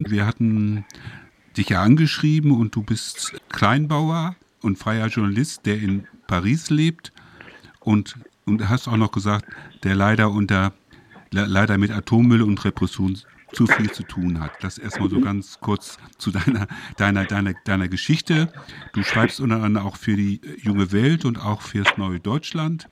Wir hatten dich ja angeschrieben und du bist Kleinbauer und freier Journalist, der in Paris lebt und, und hast auch noch gesagt, der leider unter leider mit Atommüll und Repression zu viel zu tun hat. Das erstmal so ganz kurz zu deiner, deiner, deiner, deiner Geschichte. Du schreibst unter anderem auch für die junge Welt und auch fürs Neue Deutschland.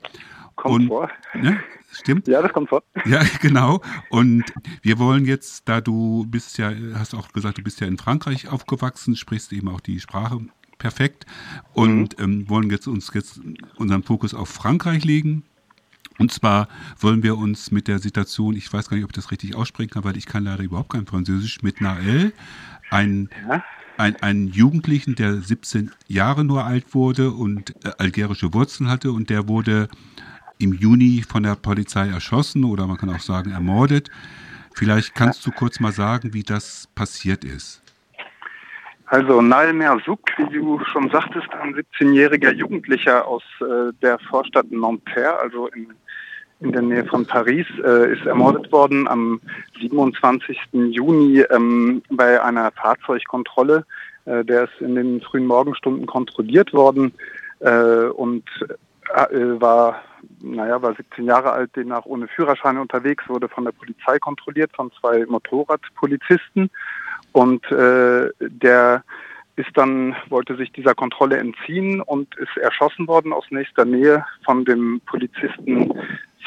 Kommt und, vor. Ne, stimmt? Ja, das kommt vor. Ja, genau. Und wir wollen jetzt, da du bist ja, hast auch gesagt, du bist ja in Frankreich aufgewachsen, sprichst eben auch die Sprache perfekt und mhm. ähm, wollen jetzt uns jetzt unseren Fokus auf Frankreich legen. Und zwar wollen wir uns mit der Situation, ich weiß gar nicht, ob ich das richtig aussprechen kann, weil ich kann leider überhaupt kein Französisch, mit Nael, ein, ja. ein, einen Jugendlichen, der 17 Jahre nur alt wurde und äh, algerische Wurzeln hatte und der wurde im Juni von der Polizei erschossen oder man kann auch sagen ermordet. Vielleicht kannst du kurz mal sagen, wie das passiert ist. Also Nael Merzouk, wie du schon sagtest, ein 17-jähriger Jugendlicher aus äh, der Vorstadt Nanterre, also in, in der Nähe von Paris, äh, ist ermordet worden am 27. Juni ähm, bei einer Fahrzeugkontrolle. Äh, der ist in den frühen Morgenstunden kontrolliert worden äh, und äh, war naja, war 17 Jahre alt, demnach ohne Führerschein unterwegs, wurde von der Polizei kontrolliert, von zwei Motorradpolizisten. Und äh, der ist dann, wollte sich dieser Kontrolle entziehen und ist erschossen worden aus nächster Nähe von dem Polizisten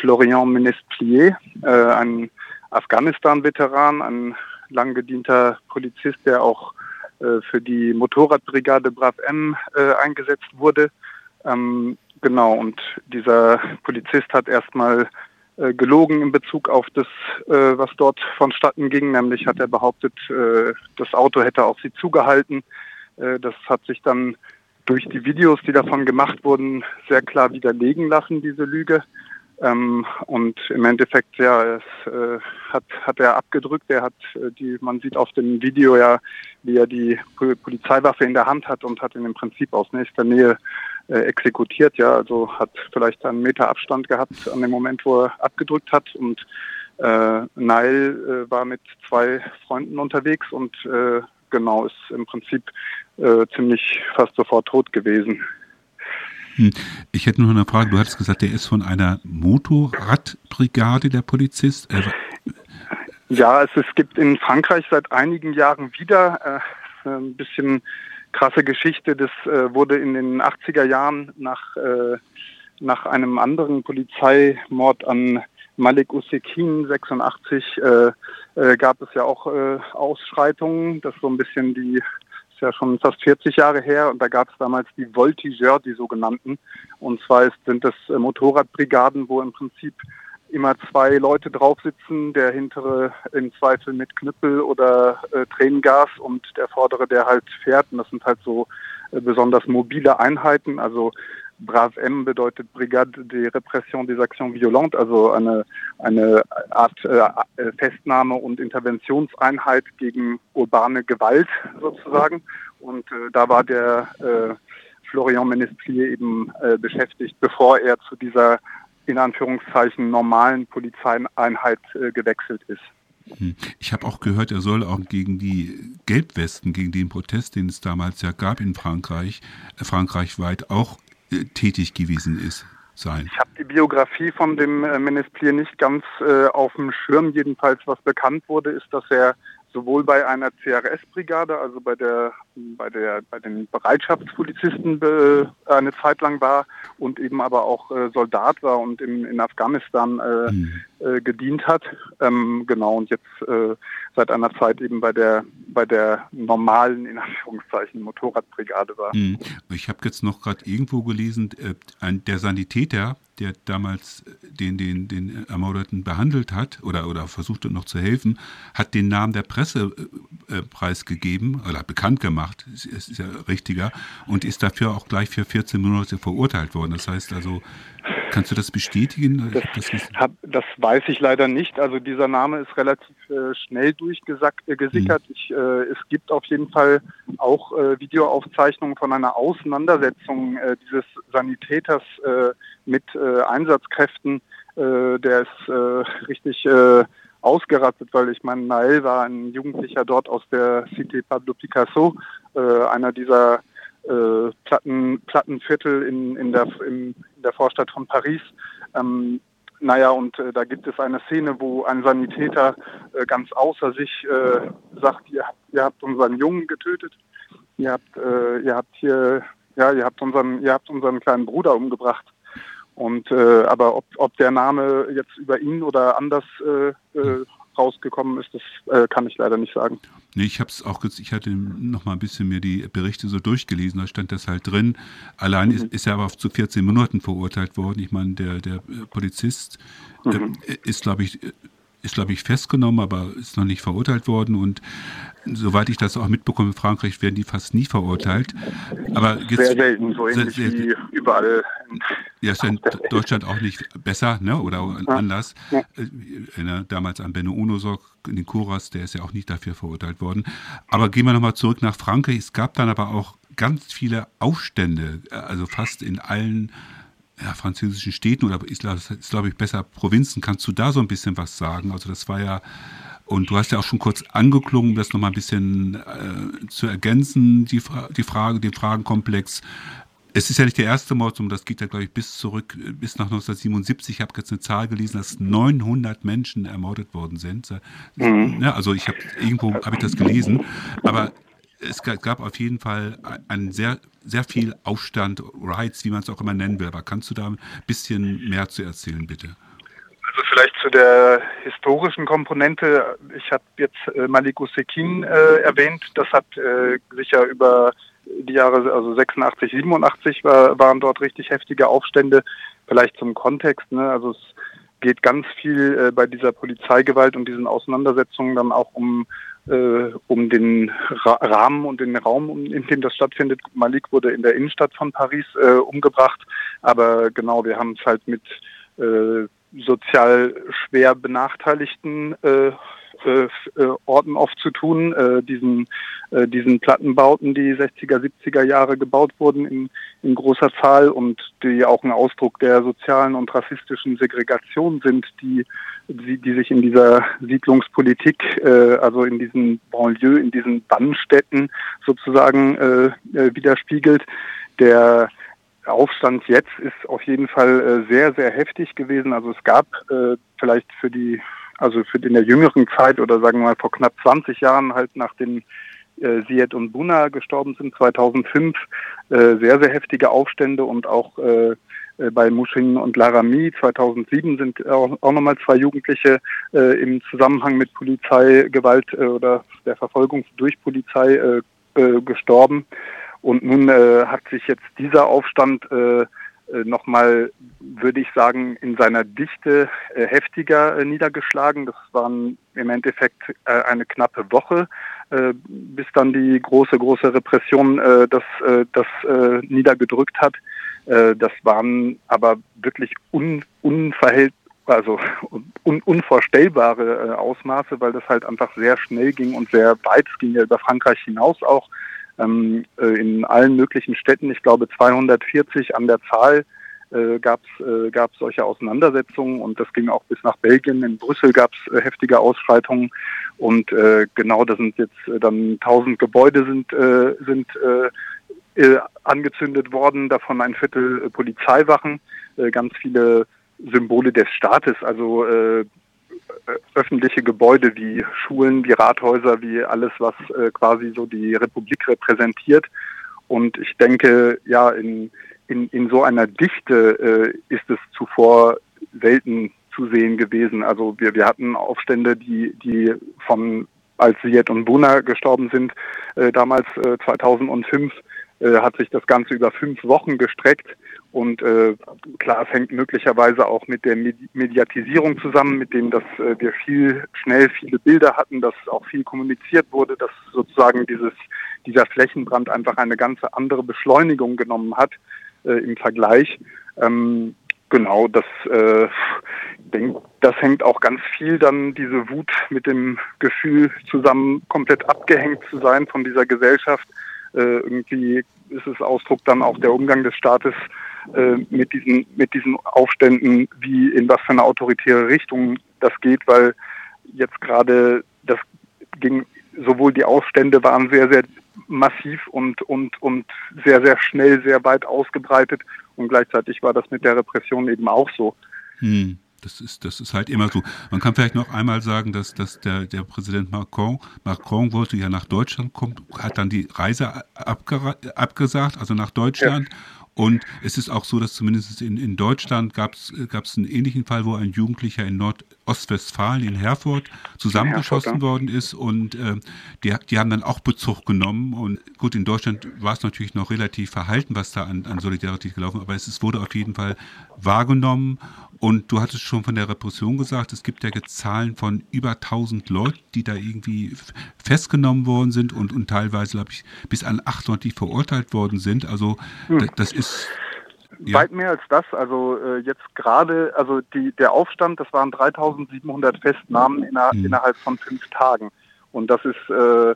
Florian Menesplier, äh, ein Afghanistan-Veteran, ein lang gedienter Polizist, der auch äh, für die Motorradbrigade Brav M äh, eingesetzt wurde. Ähm, genau, und dieser Polizist hat erstmal äh, gelogen in Bezug auf das, äh, was dort vonstatten ging. Nämlich hat er behauptet, äh, das Auto hätte auf sie zugehalten. Äh, das hat sich dann durch die Videos, die davon gemacht wurden, sehr klar widerlegen lassen, diese Lüge. Ähm, und im Endeffekt, ja, es, äh, hat, hat er abgedrückt. Er hat äh, die, man sieht auf dem Video ja, wie er die Polizeiwaffe in der Hand hat und hat ihn im Prinzip aus nächster Nähe äh, exekutiert. Ja, also hat vielleicht einen Meter Abstand gehabt an dem Moment, wo er abgedrückt hat. Und äh, Nile äh, war mit zwei Freunden unterwegs und äh, genau ist im Prinzip äh, ziemlich fast sofort tot gewesen. Hm. Ich hätte nur eine Frage. Du hattest gesagt, der ist von einer Motorradbrigade, der Polizist. Ja, es, es gibt in Frankreich seit einigen Jahren wieder äh, ein bisschen krasse Geschichte. Das äh, wurde in den 80er Jahren nach, äh, nach einem anderen Polizeimord an Malik Usekin 86 äh, äh, gab es ja auch äh, Ausschreitungen. Das ist so ein bisschen die, ja schon fast 40 Jahre her und da gab es damals die Voltigeur, die sogenannten. Und zwar ist, sind das äh, Motorradbrigaden, wo im Prinzip immer zwei Leute drauf sitzen, der hintere im Zweifel mit Knüppel oder äh, Tränengas und der vordere, der halt fährt. Und das sind halt so äh, besonders mobile Einheiten. Also Brav M bedeutet Brigade de Repression des Actions Violentes, also eine, eine Art äh, Festnahme und Interventionseinheit gegen urbane Gewalt sozusagen. Und äh, da war der äh, Florian Menesplier eben äh, beschäftigt, bevor er zu dieser in Anführungszeichen normalen Polizeieinheit äh, gewechselt ist. Hm. Ich habe auch gehört, er soll auch gegen die Gelbwesten, gegen den Protest, den es damals ja gab in Frankreich, äh, frankreichweit auch äh, tätig gewesen ist. Sein. Ich habe die Biografie von dem äh, Menesplier nicht ganz äh, auf dem Schirm. Jedenfalls, was bekannt wurde, ist, dass er sowohl bei einer CRS-Brigade, also bei der bei der bei den Bereitschaftspolizisten äh, eine Zeit lang war und eben aber auch äh, Soldat war und in, in Afghanistan äh, mhm. Äh, gedient hat. Ähm, genau und jetzt äh, seit einer Zeit eben bei der bei der normalen in Anführungszeichen Motorradbrigade war. Mhm. Ich habe jetzt noch gerade irgendwo gelesen, äh, ein, der Sanitäter der damals äh, den, den, den Ermordeten behandelt hat oder, oder versuchte noch zu helfen, hat den Namen der Presse äh, äh preisgegeben oder bekannt gemacht, es ist ja richtiger, und ist dafür auch gleich für 14 Monate verurteilt worden. Das heißt also, Kannst du das bestätigen? Das, das, hab, das, weiß ich leider nicht. Also dieser Name ist relativ äh, schnell durchgesickert. Äh, mhm. äh, es gibt auf jeden Fall auch äh, Videoaufzeichnungen von einer Auseinandersetzung äh, dieses Sanitäters äh, mit Einsatzkräften. der ist richtig ausgerastet, weil ich meine, Nael war ein Jugendlicher dort aus der Cité Pablo Picasso, einer dieser Platten, Plattenviertel in, in, der, in der Vorstadt von Paris. Ähm, naja, und äh, da gibt es eine Szene, wo ein Sanitäter äh, ganz außer sich äh, sagt, ihr, ihr habt unseren Jungen getötet, ihr habt, äh, ihr habt hier, ja, ihr habt unseren, ihr habt unseren kleinen Bruder umgebracht. Und äh, aber ob, ob der Name jetzt über ihn oder anders äh, rausgekommen ist, das äh, kann ich leider nicht sagen. Nee, ich habe es auch, ich hatte noch mal ein bisschen mir die Berichte so durchgelesen, da stand das halt drin. Allein mhm. ist, ist, er aber zu 14 Monaten verurteilt worden. Ich meine, der, der Polizist mhm. äh, ist, glaube ich, ist, glaube ich, festgenommen, aber ist noch nicht verurteilt worden. Und soweit ich das auch mitbekomme, in Frankreich werden die fast nie verurteilt. Aber sehr selten, so ähnlich sehr, wie überall. Ja, ist ja in Deutschland auch nicht besser, ne? oder ja. anders. Ja. Äh, damals an Benno Unosok, in den Kuras, der ist ja auch nicht dafür verurteilt worden. Aber gehen wir nochmal zurück nach Frankreich. Es gab dann aber auch ganz viele Aufstände, äh, also fast in allen ja, französischen Städten oder ist, ist glaube ich besser Provinzen. Kannst du da so ein bisschen was sagen? Also das war ja und du hast ja auch schon kurz angeklungen, das nochmal ein bisschen äh, zu ergänzen, die, die Frage, den Fragenkomplex. Es ist ja nicht der erste Mord, sondern das geht ja, glaube ich, bis zurück, bis nach 1977. Ich habe jetzt eine Zahl gelesen, dass 900 Menschen ermordet worden sind. Mhm. Ja, also ich habe irgendwo habe ich das gelesen, aber es gab auf jeden Fall einen sehr, sehr viel Aufstand, Rights, wie man es auch immer nennen will. Aber kannst du da ein bisschen mehr zu erzählen, bitte? Also vielleicht zu der historischen Komponente. Ich habe jetzt äh, Malik Usekin äh, erwähnt. Das hat äh, sicher über die Jahre, also 86, 87 war, waren dort richtig heftige Aufstände. Vielleicht zum Kontext. Ne? Also es geht ganz viel äh, bei dieser Polizeigewalt und diesen Auseinandersetzungen dann auch um äh, um den Ra Rahmen und den Raum, in dem das stattfindet. Malik wurde in der Innenstadt von Paris äh, umgebracht, aber genau, wir haben es halt mit äh, sozial schwer benachteiligten äh, äh, Orten oft zu tun, äh, diesen, äh, diesen Plattenbauten, die 60er, 70er Jahre gebaut wurden in, in großer Zahl und die auch ein Ausdruck der sozialen und rassistischen Segregation sind, die, die, die sich in dieser Siedlungspolitik, äh, also in diesen Banlieue, in diesen Bannstädten sozusagen äh, äh, widerspiegelt. Der Aufstand jetzt ist auf jeden Fall äh, sehr, sehr heftig gewesen. Also es gab äh, vielleicht für die, also für in der jüngeren Zeit oder sagen wir mal vor knapp 20 Jahren halt nach den äh, Siet und Buna gestorben sind, 2005, äh, sehr, sehr heftige Aufstände und auch äh, äh bei Mushin und Laramie 2007 sind auch, auch nochmal zwei Jugendliche äh, im Zusammenhang mit Polizeigewalt äh, oder der Verfolgung durch Polizei äh, äh, gestorben. Und nun äh, hat sich jetzt dieser Aufstand äh, nochmal, würde ich sagen, in seiner Dichte äh, heftiger äh, niedergeschlagen. Das waren im Endeffekt äh, eine knappe Woche, äh, bis dann die große, große Repression äh, das, äh, das äh, niedergedrückt hat. Äh, das waren aber wirklich un, unverhält also un, unvorstellbare äh, Ausmaße, weil das halt einfach sehr schnell ging und sehr weit. Ging ja über Frankreich hinaus auch ähm, äh, in allen möglichen Städten, ich glaube 240 an der Zahl, äh, gab es äh, solche Auseinandersetzungen und das ging auch bis nach Belgien. In Brüssel gab es äh, heftige Ausschreitungen und äh, genau, da sind jetzt äh, dann tausend Gebäude sind, äh, sind äh, äh, angezündet worden, davon ein Viertel äh, Polizeiwachen, äh, ganz viele Symbole des Staates, also äh, öffentliche Gebäude wie Schulen, wie Rathäuser, wie alles, was äh, quasi so die Republik repräsentiert. Und ich denke, ja, in, in, in so einer Dichte äh, ist es zuvor selten zu sehen gewesen. Also wir, wir hatten Aufstände, die, die von als Siet und Buna gestorben sind, äh, damals äh, 2005, äh, hat sich das Ganze über fünf Wochen gestreckt. Und äh, klar, es hängt möglicherweise auch mit der Mediatisierung zusammen, mit dem, dass äh, wir viel schnell viele Bilder hatten, dass auch viel kommuniziert wurde, dass sozusagen dieses dieser Flächenbrand einfach eine ganz andere Beschleunigung genommen hat äh, im Vergleich. Ähm, genau, das äh, denk, das hängt auch ganz viel dann diese Wut mit dem Gefühl zusammen, komplett abgehängt zu sein von dieser Gesellschaft. Äh, irgendwie ist es Ausdruck dann auch der Umgang des Staates mit diesen mit diesen Aufständen, wie in was für eine autoritäre Richtung das geht, weil jetzt gerade, das ging, sowohl die Aufstände waren sehr, sehr massiv und, und, und sehr, sehr schnell, sehr weit ausgebreitet und gleichzeitig war das mit der Repression eben auch so. Hm. Das ist, das ist halt immer so. Man kann vielleicht noch einmal sagen, dass, dass der, der Präsident Macron, Macron wollte ja nach Deutschland kommen, hat dann die Reise abgesagt, also nach Deutschland. Ja. Und es ist auch so, dass zumindest in, in Deutschland gab es einen ähnlichen Fall, wo ein Jugendlicher in Nordostwestfalen, in Herford, zusammengeschossen Herford, worden ist. Und äh, die, die haben dann auch Bezug genommen. Und gut, in Deutschland war es natürlich noch relativ verhalten, was da an, an Solidarität gelaufen ist. Aber es, es wurde auf jeden Fall wahrgenommen. Und du hattest schon von der Repression gesagt, es gibt ja Zahlen von über 1000 Leuten, die da irgendwie festgenommen worden sind und, und teilweise, glaube ich, bis an 800, die verurteilt worden sind. Also hm. das ist... Ja. Weit mehr als das. Also äh, jetzt gerade, also die, der Aufstand, das waren 3700 Festnahmen inner, hm. innerhalb von fünf Tagen. Und das ist äh,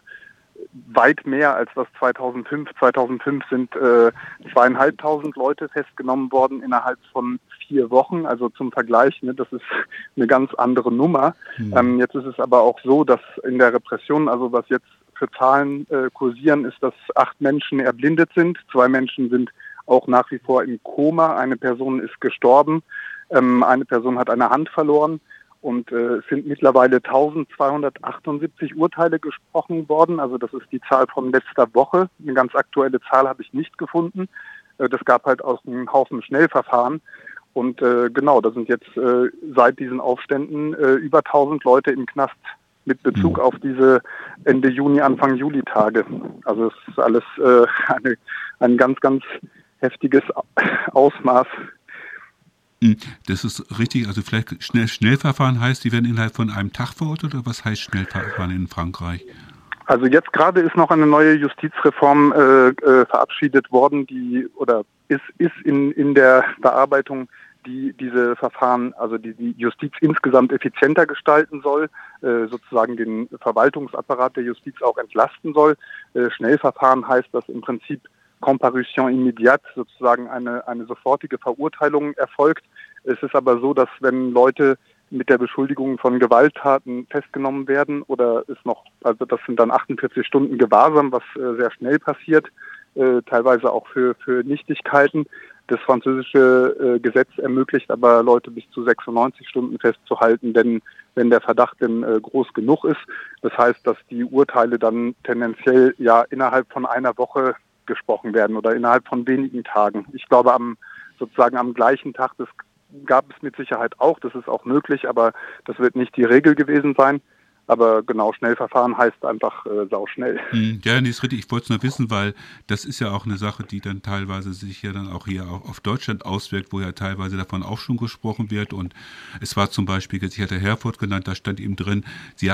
weit mehr als das 2005. 2005 sind äh, zweieinhalbtausend Leute festgenommen worden innerhalb von vier Wochen. Also zum Vergleich, ne, das ist eine ganz andere Nummer. Mhm. Ähm, jetzt ist es aber auch so, dass in der Repression, also was jetzt für Zahlen äh, kursieren, ist, dass acht Menschen erblindet sind. Zwei Menschen sind auch nach wie vor im Koma. Eine Person ist gestorben. Ähm, eine Person hat eine Hand verloren. Und äh, es sind mittlerweile 1278 Urteile gesprochen worden. Also das ist die Zahl von letzter Woche. Eine ganz aktuelle Zahl habe ich nicht gefunden. Äh, das gab halt auch einen Haufen Schnellverfahren. Und äh, genau, da sind jetzt äh, seit diesen Aufständen äh, über 1000 Leute im Knast mit Bezug mhm. auf diese Ende Juni, Anfang Juli Tage. Also es ist alles äh, eine, ein ganz, ganz heftiges Ausmaß hm, das ist richtig, also vielleicht schnell, Schnellverfahren heißt, die werden innerhalb von einem Tag verurteilt oder was heißt Schnellverfahren in Frankreich? Also jetzt gerade ist noch eine neue Justizreform äh, äh, verabschiedet worden, die oder ist, ist in, in der Bearbeitung, die diese Verfahren, also die die Justiz insgesamt effizienter gestalten soll, äh, sozusagen den Verwaltungsapparat der Justiz auch entlasten soll. Äh, Schnellverfahren heißt, dass im Prinzip Comparution immédiate, sozusagen eine, eine sofortige Verurteilung erfolgt. Es ist aber so, dass wenn Leute mit der Beschuldigung von Gewalttaten festgenommen werden oder ist noch, also das sind dann 48 Stunden Gewahrsam, was äh, sehr schnell passiert, teilweise auch für, für Nichtigkeiten. Das französische äh, Gesetz ermöglicht aber Leute bis zu 96 Stunden festzuhalten, denn wenn der Verdacht denn äh, groß genug ist. Das heißt, dass die Urteile dann tendenziell ja innerhalb von einer Woche gesprochen werden oder innerhalb von wenigen Tagen. Ich glaube, am sozusagen am gleichen Tag, das gab es mit Sicherheit auch, das ist auch möglich, aber das wird nicht die Regel gewesen sein. Aber genau, Schnellverfahren heißt einfach äh, sauschnell. Hm, ja, nee, ist richtig. Ich wollte es nur wissen, weil das ist ja auch eine Sache, die dann teilweise sich ja dann auch hier auf Deutschland auswirkt, wo ja teilweise davon auch schon gesprochen wird. Und es war zum Beispiel, ich hatte Herford genannt, da stand eben drin, sie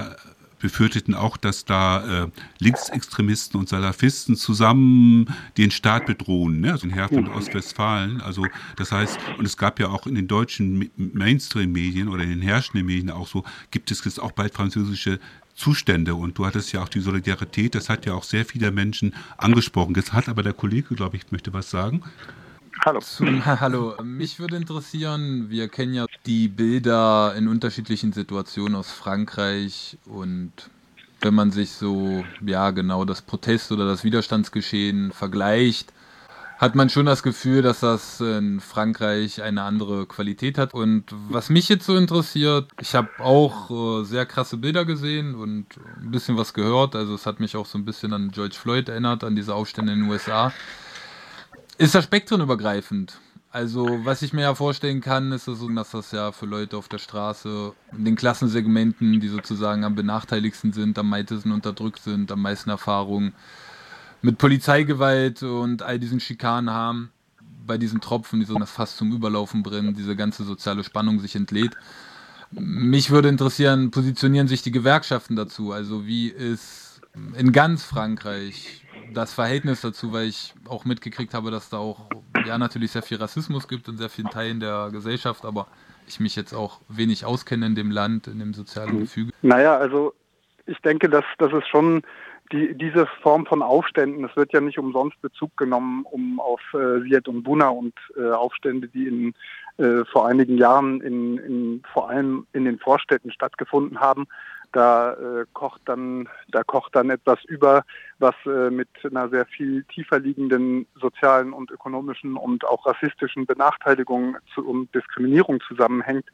befürchteten auch, dass da äh, Linksextremisten und Salafisten zusammen den Staat bedrohen, ne? also in Herford und Ostwestfalen. Also das heißt, und es gab ja auch in den deutschen Mainstream-Medien oder in den herrschenden Medien auch so, gibt es jetzt auch bald französische Zustände. Und du hattest ja auch die Solidarität, das hat ja auch sehr viele Menschen angesprochen. Jetzt hat aber der Kollege, glaube ich, möchte was sagen. Hallo. hallo. Mich würde interessieren, wir kennen ja die Bilder in unterschiedlichen Situationen aus Frankreich und wenn man sich so, ja genau, das Protest oder das Widerstandsgeschehen vergleicht, hat man schon das Gefühl, dass das in Frankreich eine andere Qualität hat. Und was mich jetzt so interessiert, ich habe auch äh, sehr krasse Bilder gesehen und ein bisschen was gehört. Also es hat mich auch so ein bisschen an George Floyd erinnert, an diese Aufstände in den USA. Ist das spektrenübergreifend? Also, was ich mir ja vorstellen kann, ist so, dass das ja für Leute auf der Straße in den Klassensegmenten, die sozusagen am benachteiligsten sind, am meisten unterdrückt sind, am meisten Erfahrung mit Polizeigewalt und all diesen Schikanen haben, bei diesen Tropfen, die so fast zum Überlaufen brennen, diese ganze soziale Spannung sich entlädt. Mich würde interessieren, positionieren sich die Gewerkschaften dazu? Also, wie ist in ganz Frankreich das Verhältnis dazu, weil ich auch mitgekriegt habe, dass da auch ja natürlich sehr viel Rassismus gibt in sehr vielen Teilen der Gesellschaft, aber ich mich jetzt auch wenig auskenne in dem Land, in dem sozialen mhm. Gefüge. Naja, also ich denke, dass, dass es schon die, diese Form von Aufständen, es wird ja nicht umsonst Bezug genommen, um auf äh, Siet und Buna und äh, Aufstände, die in, äh, vor einigen Jahren in, in, vor allem in den Vorstädten stattgefunden haben. Da äh, kocht dann, da kocht dann etwas über, was äh, mit einer sehr viel tiefer liegenden sozialen und ökonomischen und auch rassistischen Benachteiligung zu, und Diskriminierung zusammenhängt.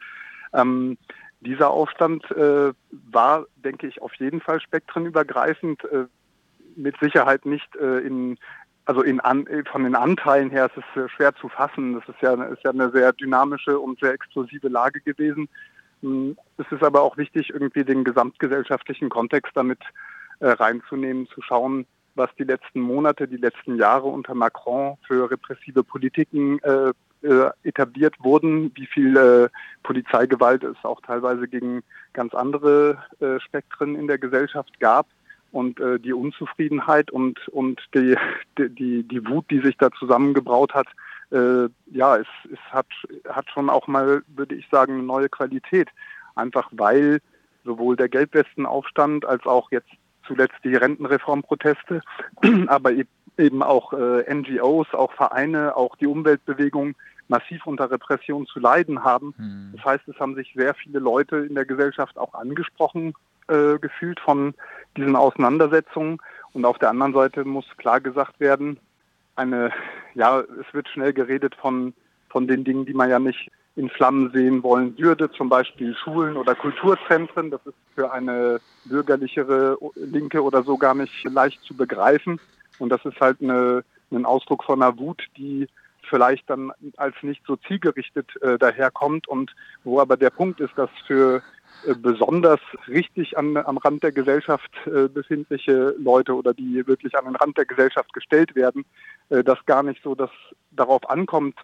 Ähm, dieser Aufstand äh, war, denke ich, auf jeden Fall spektrenübergreifend. Äh, mit Sicherheit nicht äh, in, also in an, von den Anteilen her ist es äh, schwer zu fassen. Das ist ja, ist ja eine sehr dynamische und sehr explosive Lage gewesen. Hm, es ist aber auch wichtig, irgendwie den gesamtgesellschaftlichen Kontext damit äh, reinzunehmen, zu schauen, was die letzten Monate, die letzten Jahre unter Macron für repressive Politiken äh, äh, etabliert wurden, wie viel äh, Polizeigewalt es auch teilweise gegen ganz andere äh, Spektren in der Gesellschaft gab und die Unzufriedenheit und und die, die die Wut, die sich da zusammengebraut hat, äh, ja, es, es hat hat schon auch mal, würde ich sagen, eine neue Qualität, einfach weil sowohl der Gelbwestenaufstand als auch jetzt zuletzt die Rentenreformproteste, aber eben auch äh, NGOs, auch Vereine, auch die Umweltbewegung massiv unter Repression zu leiden haben. Hm. Das heißt, es haben sich sehr viele Leute in der Gesellschaft auch angesprochen äh, gefühlt von diesen Auseinandersetzungen. Und auf der anderen Seite muss klar gesagt werden, eine, ja, es wird schnell geredet von, von den Dingen, die man ja nicht in Flammen sehen wollen würde, zum Beispiel Schulen oder Kulturzentren. Das ist für eine bürgerlichere Linke oder so gar nicht leicht zu begreifen. Und das ist halt eine, ein Ausdruck von einer Wut, die vielleicht dann als nicht so zielgerichtet äh, daherkommt und wo aber der Punkt ist, dass für besonders richtig an, am Rand der Gesellschaft äh, befindliche Leute oder die wirklich an den Rand der Gesellschaft gestellt werden, äh, das gar nicht so dass darauf ankommt.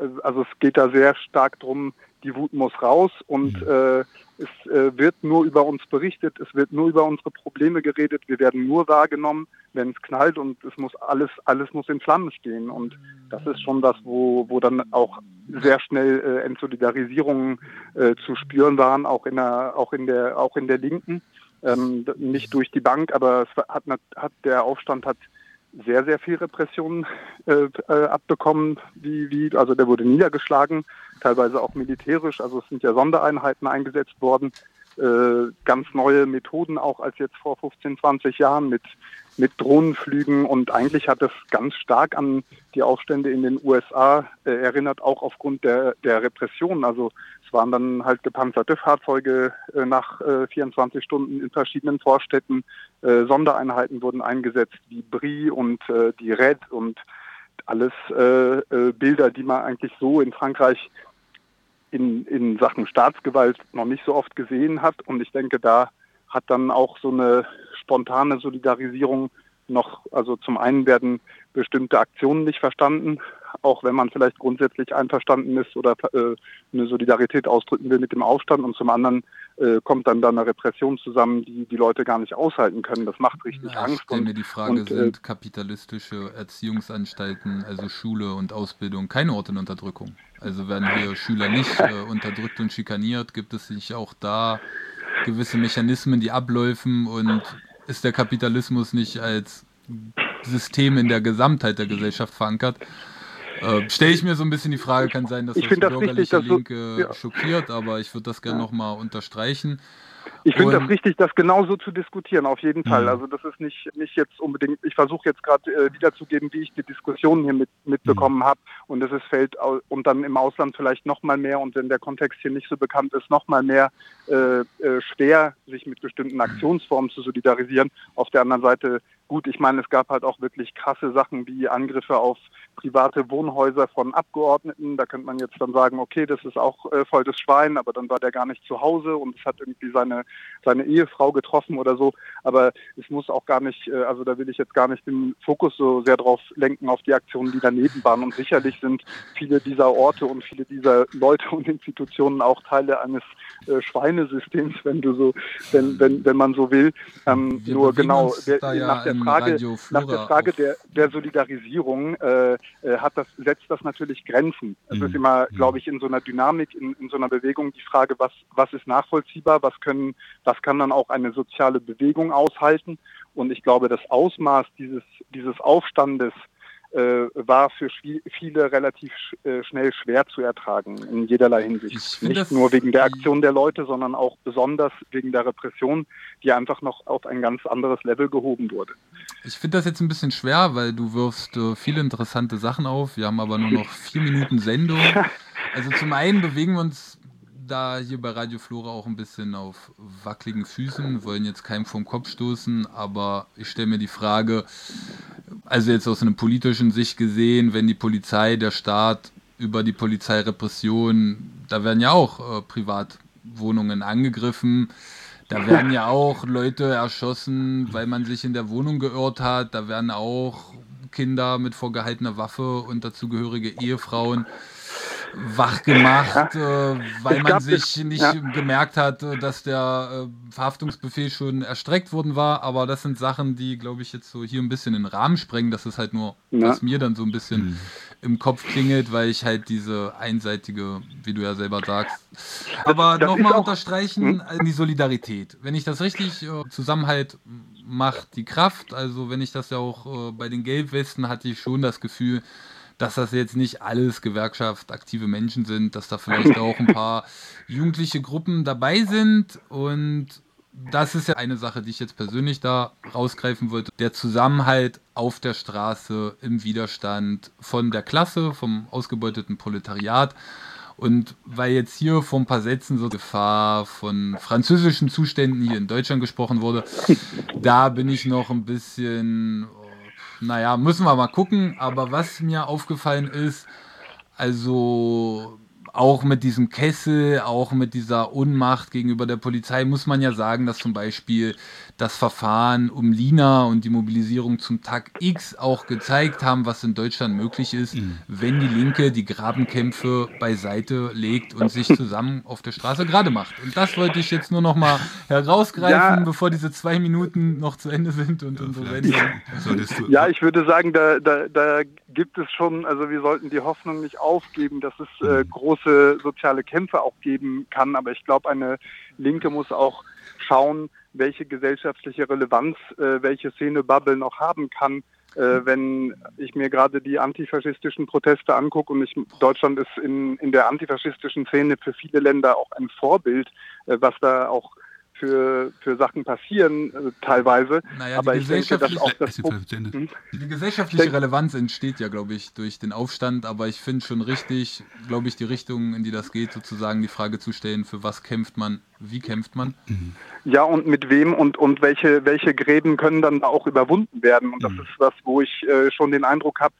Äh, also es geht da sehr stark drum, die Wut muss raus und mhm. äh, es äh, wird nur über uns berichtet, es wird nur über unsere Probleme geredet, wir werden nur wahrgenommen, wenn es knallt und es muss alles, alles muss in Flammen stehen. Und das ist schon das, wo, wo dann auch sehr schnell äh, Entsolidarisierungen äh, zu spüren waren, auch in der, auch in der, auch in der Linken. Ähm, nicht durch die Bank, aber es hat, hat der Aufstand hat sehr, sehr viel Repression äh, äh, abbekommen, wie, wie, also der wurde niedergeschlagen, teilweise auch militärisch, also es sind ja Sondereinheiten eingesetzt worden, äh, ganz neue Methoden auch als jetzt vor 15, 20 Jahren mit, mit Drohnenflügen und eigentlich hat es ganz stark an die Aufstände in den USA äh, erinnert, auch aufgrund der, der Repression. Also es waren dann halt gepanzerte Fahrzeuge äh, nach äh, 24 Stunden in verschiedenen Vorstädten. Äh, Sondereinheiten wurden eingesetzt, wie Brie und äh, die Red und alles äh, Bilder, die man eigentlich so in Frankreich in, in Sachen Staatsgewalt noch nicht so oft gesehen hat. Und ich denke, da hat dann auch so eine spontane Solidarisierung noch, also zum einen werden bestimmte Aktionen nicht verstanden, auch wenn man vielleicht grundsätzlich einverstanden ist oder äh, eine Solidarität ausdrücken will mit dem Aufstand und zum anderen äh, kommt dann da eine Repression zusammen, die die Leute gar nicht aushalten können. Das macht richtig Na, Angst. Ich stelle mir die Frage, und, äh, sind kapitalistische Erziehungsanstalten, also Schule und Ausbildung, keine Orte in Unterdrückung? Also werden hier Schüler nicht äh, unterdrückt und schikaniert? Gibt es nicht auch da gewisse Mechanismen, die abläufen und ist der Kapitalismus nicht als System in der Gesamtheit der Gesellschaft verankert? Äh, Stelle ich mir so ein bisschen die Frage, kann sein, dass ich das bürgerliche richtig, Linke ja. schockiert, aber ich würde das gerne ja. nochmal unterstreichen. Ich finde das richtig, das genauso zu diskutieren, auf jeden Fall. Mhm. Also das ist nicht, nicht jetzt unbedingt, ich versuche jetzt gerade äh, wiederzugeben, wie ich die Diskussion hier mit, mitbekommen mhm. habe und es ist fällt und dann im Ausland vielleicht noch mal mehr und wenn der Kontext hier nicht so bekannt ist, noch mal mehr äh, äh, schwer, sich mit bestimmten. Aktionsformen zu solidarisieren. Auf der anderen Seite gut, ich meine, es gab halt auch wirklich krasse Sachen wie Angriffe auf private Wohnhäuser von Abgeordneten. Da könnte man jetzt dann sagen, okay, das ist auch äh, voll das Schwein, aber dann war der gar nicht zu Hause und es hat irgendwie seine, seine Ehefrau getroffen oder so. Aber es muss auch gar nicht, äh, also da will ich jetzt gar nicht den Fokus so sehr drauf lenken auf die Aktionen, die daneben waren. Und sicherlich sind viele dieser Orte und viele dieser Leute und Institutionen auch Teile eines äh, Schweinesystems, wenn du so, wenn, wenn, wenn man so will. Ähm, nur genau, der, ja nach der Frage, nach der Frage der, der Solidarisierung äh, äh, hat das, setzt das natürlich Grenzen. Es mhm. ist immer, mhm. glaube ich, in so einer Dynamik, in, in so einer Bewegung die Frage, was, was ist nachvollziehbar, was können, was kann dann auch eine soziale Bewegung aushalten. Und ich glaube, das Ausmaß dieses, dieses Aufstandes äh, war für viele relativ äh, schnell schwer zu ertragen in jederlei Hinsicht. Nicht nur wegen der Aktion der Leute, sondern auch besonders wegen der Repression, die einfach noch auf ein ganz anderes Level gehoben wurde. Ich finde das jetzt ein bisschen schwer, weil du wirfst äh, viele interessante Sachen auf. Wir haben aber nur noch vier Minuten Sendung. Also zum einen bewegen wir uns da hier bei Radio Flora auch ein bisschen auf wackeligen Füßen, wollen jetzt keinem vom Kopf stoßen, aber ich stelle mir die Frage, also jetzt aus einer politischen Sicht gesehen, wenn die Polizei, der Staat über die Polizeirepression, da werden ja auch äh, Privatwohnungen angegriffen, da werden ja auch Leute erschossen, weil man sich in der Wohnung geirrt hat, da werden auch Kinder mit vorgehaltener Waffe und dazugehörige Ehefrauen wach gemacht, ja. äh, weil man sich nicht ja. gemerkt hat, äh, dass der äh, Verhaftungsbefehl schon erstreckt worden war. Aber das sind Sachen, die, glaube ich, jetzt so hier ein bisschen in den Rahmen sprengen. Das ist halt nur, ja. was mir dann so ein bisschen mhm. im Kopf klingelt, weil ich halt diese einseitige, wie du ja selber sagst. Aber nochmal unterstreichen, hm? die Solidarität. Wenn ich das richtig äh, Zusammenhalt macht die Kraft. Also wenn ich das ja auch äh, bei den Gelbwesten hatte ich schon das Gefühl, dass das jetzt nicht alles gewerkschaftaktive Menschen sind, dass da vielleicht auch ein paar jugendliche Gruppen dabei sind und das ist ja eine Sache, die ich jetzt persönlich da rausgreifen wollte. Der Zusammenhalt auf der Straße im Widerstand von der Klasse, vom ausgebeuteten Proletariat. Und weil jetzt hier vor ein paar Sätzen so Gefahr von französischen Zuständen hier in Deutschland gesprochen wurde, da bin ich noch ein bisschen naja, müssen wir mal gucken. Aber was mir aufgefallen ist, also auch mit diesem Kessel, auch mit dieser Unmacht gegenüber der Polizei, muss man ja sagen, dass zum Beispiel das Verfahren um Lina und die Mobilisierung zum Tag X auch gezeigt haben, was in Deutschland möglich ist, mhm. wenn die Linke die Grabenkämpfe beiseite legt und sich zusammen auf der Straße gerade macht. Und das wollte ich jetzt nur noch mal herausgreifen, ja. bevor diese zwei Minuten noch zu Ende sind und unsere Sendung. Ja, ich würde sagen, da, da, da gibt es schon, also wir sollten die Hoffnung nicht aufgeben, dass es äh, mhm. große soziale Kämpfe auch geben kann. Aber ich glaube, eine Linke muss auch schauen, welche gesellschaftliche Relevanz äh, welche Szene-Bubble noch haben kann. Äh, wenn ich mir gerade die antifaschistischen Proteste angucke und ich, Deutschland ist in, in der antifaschistischen Szene für viele Länder auch ein Vorbild, äh, was da auch für, für Sachen passieren äh, teilweise. Naja, aber ich denke, dass auch das hm? Die gesellschaftliche Relevanz entsteht ja, glaube ich, durch den Aufstand, aber ich finde schon richtig, glaube ich, die Richtung, in die das geht, sozusagen die Frage zu stellen, für was kämpft man, wie kämpft man? Mhm. Ja, und mit wem und, und welche, welche Gräben können dann auch überwunden werden. Und das mhm. ist was, wo ich äh, schon den Eindruck habe,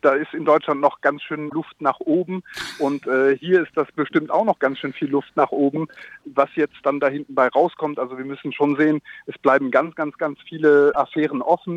da ist in Deutschland noch ganz schön Luft nach oben und äh, hier ist das bestimmt auch noch ganz schön viel Luft nach oben, was jetzt dann da hinten bei rauskommt. Also wir müssen schon sehen, es bleiben ganz, ganz, ganz viele Affären offen.